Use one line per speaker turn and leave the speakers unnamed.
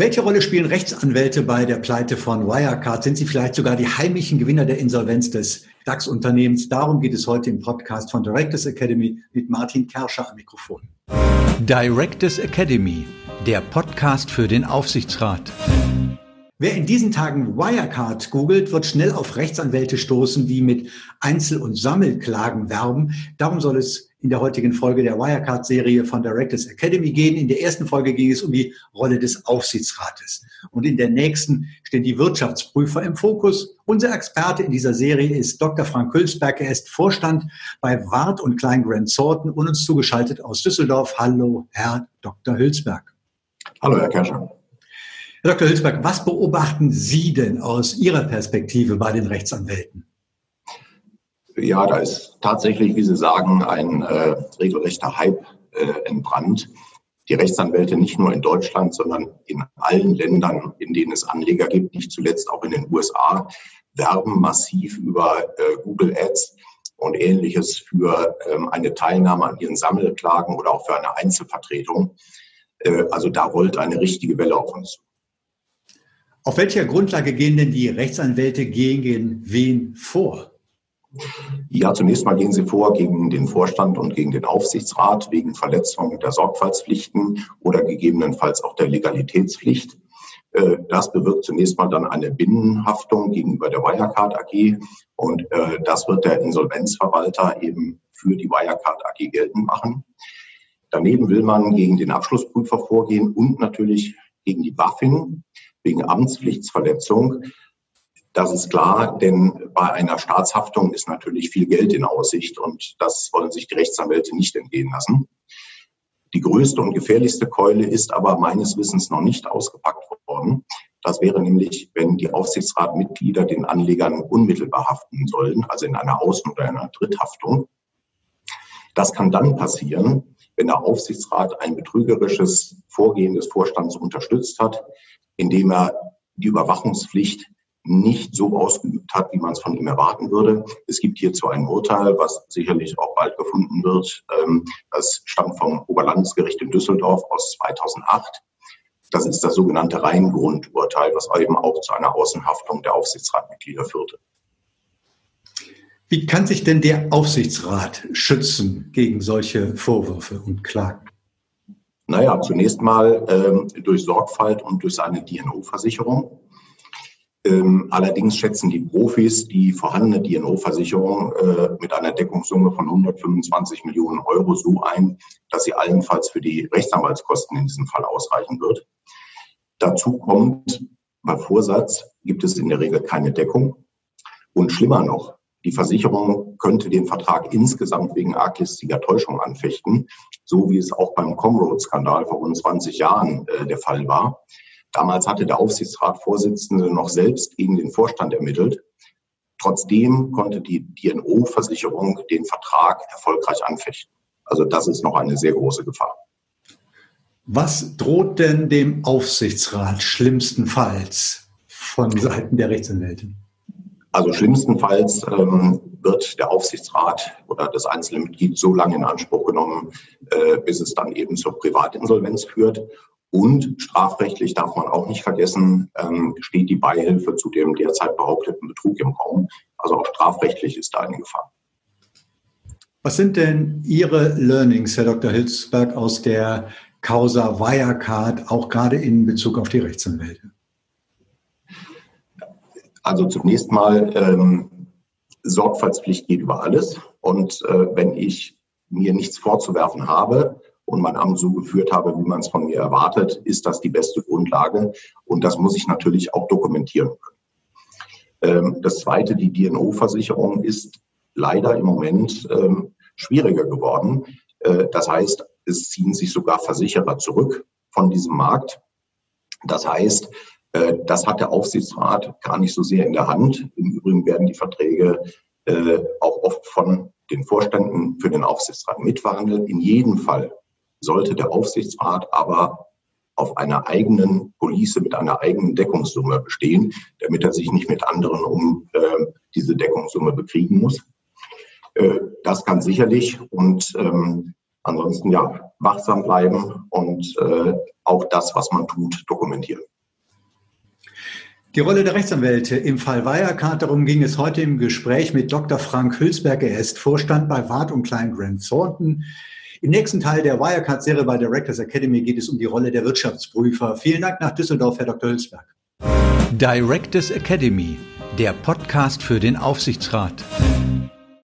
Welche Rolle spielen Rechtsanwälte bei der Pleite von Wirecard? Sind sie vielleicht sogar die heimlichen Gewinner der Insolvenz des DAX-Unternehmens? Darum geht es heute im Podcast von Directors Academy mit Martin Kerscher am Mikrofon.
Directors Academy, der Podcast für den Aufsichtsrat.
Wer in diesen Tagen Wirecard googelt, wird schnell auf Rechtsanwälte stoßen, die mit Einzel- und Sammelklagen werben. Darum soll es in der heutigen Folge der Wirecard-Serie von Directors Academy gehen. In der ersten Folge ging es um die Rolle des Aufsichtsrates. Und in der nächsten stehen die Wirtschaftsprüfer im Fokus. Unser Experte in dieser Serie ist Dr. Frank Hülsberg. Er ist Vorstand bei Wart und Klein Grant Sorten und uns zugeschaltet aus Düsseldorf. Hallo, Herr Dr. Hülsberg.
Hallo, Herr Kerscher.
Herr Dr. Hülsberg, was beobachten Sie denn aus Ihrer Perspektive bei den Rechtsanwälten?
Ja, da ist tatsächlich, wie Sie sagen, ein äh, regelrechter Hype äh, entbrannt. Die Rechtsanwälte nicht nur in Deutschland, sondern in allen Ländern, in denen es Anleger gibt, nicht zuletzt auch in den USA, werben massiv über äh, Google Ads und ähnliches für ähm, eine Teilnahme an ihren Sammelklagen oder auch für eine Einzelvertretung. Äh, also da rollt eine richtige Welle auf uns zu.
Auf welcher Grundlage gehen denn die Rechtsanwälte gegen wen vor?
Ja, zunächst mal gehen sie vor gegen den Vorstand und gegen den Aufsichtsrat wegen Verletzung der Sorgfaltspflichten oder gegebenenfalls auch der Legalitätspflicht. Äh, das bewirkt zunächst mal dann eine Binnenhaftung gegenüber der Wirecard AG und äh, das wird der Insolvenzverwalter eben für die Wirecard AG geltend machen. Daneben will man gegen den Abschlussprüfer vorgehen und natürlich gegen die BaFin wegen Amtspflichtsverletzung. Das ist klar, denn bei einer Staatshaftung ist natürlich viel Geld in Aussicht und das wollen sich die Rechtsanwälte nicht entgehen lassen. Die größte und gefährlichste Keule ist aber meines Wissens noch nicht ausgepackt worden. Das wäre nämlich, wenn die Aufsichtsratmitglieder den Anlegern unmittelbar haften sollen, also in einer Außen- oder einer Dritthaftung. Das kann dann passieren, wenn der Aufsichtsrat ein betrügerisches Vorgehen des Vorstands unterstützt hat, indem er die Überwachungspflicht nicht so ausgeübt hat, wie man es von ihm erwarten würde. Es gibt hierzu ein Urteil, was sicherlich auch bald gefunden wird. Ähm, das stammt vom Oberlandesgericht in Düsseldorf aus 2008. Das ist das sogenannte Reingrundurteil, was eben auch zu einer Außenhaftung der Aufsichtsratmitglieder führte.
Wie kann sich denn der Aufsichtsrat schützen gegen solche Vorwürfe und Klagen?
Naja, zunächst mal ähm, durch Sorgfalt und durch seine DNO-Versicherung. Ähm, allerdings schätzen die Profis die vorhandene DNO-Versicherung äh, mit einer Deckungssumme von 125 Millionen Euro so ein, dass sie allenfalls für die Rechtsanwaltskosten in diesem Fall ausreichen wird. Dazu kommt, bei Vorsatz gibt es in der Regel keine Deckung. Und schlimmer noch, die Versicherung könnte den Vertrag insgesamt wegen arglistiger Täuschung anfechten, so wie es auch beim Comroad-Skandal vor rund 20 Jahren äh, der Fall war. Damals hatte der Aufsichtsratsvorsitzende noch selbst gegen den Vorstand ermittelt. Trotzdem konnte die DNO-Versicherung den Vertrag erfolgreich anfechten. Also das ist noch eine sehr große Gefahr.
Was droht denn dem Aufsichtsrat schlimmstenfalls von Seiten der Rechtsanwälte?
Also schlimmstenfalls ähm, wird der Aufsichtsrat oder das einzelne Mitglied so lange in Anspruch genommen, äh, bis es dann eben zur Privatinsolvenz führt. Und strafrechtlich darf man auch nicht vergessen, ähm, steht die Beihilfe zu dem derzeit behaupteten Betrug im Raum. Also auch strafrechtlich ist da eine Gefahr.
Was sind denn Ihre Learnings, Herr Dr. Hilsberg, aus der Causa Wirecard, auch gerade in Bezug auf die Rechtsanwälte?
Also zunächst mal, ähm, Sorgfaltspflicht geht über alles. Und äh, wenn ich mir nichts vorzuwerfen habe und mein Amt so geführt habe, wie man es von mir erwartet, ist das die beste Grundlage. Und das muss ich natürlich auch dokumentieren können. Ähm, das Zweite, die DNO-Versicherung ist leider im Moment ähm, schwieriger geworden. Äh, das heißt, es ziehen sich sogar Versicherer zurück von diesem Markt. Das heißt, äh, das hat der Aufsichtsrat gar nicht so sehr in der Hand. Im Übrigen werden die Verträge äh, auch oft von den Vorständen für den Aufsichtsrat mitverhandelt. In jedem Fall sollte der Aufsichtsrat aber auf einer eigenen Police mit einer eigenen Deckungssumme bestehen, damit er sich nicht mit anderen um äh, diese Deckungssumme bekriegen muss. Äh, das kann sicherlich und ähm, ansonsten ja, wachsam bleiben und äh, auch das, was man tut, dokumentieren.
Die Rolle der Rechtsanwälte im Fall Wirecard, darum ging es heute im Gespräch mit Dr. Frank Hülsberg. Er ist Vorstand bei Wart und Klein Grant Thornton. Im nächsten Teil der Wirecard-Serie bei Directors Academy geht es um die Rolle der Wirtschaftsprüfer. Vielen Dank nach Düsseldorf, Herr Dr. Hülsberg.
Directors Academy, der Podcast für den Aufsichtsrat.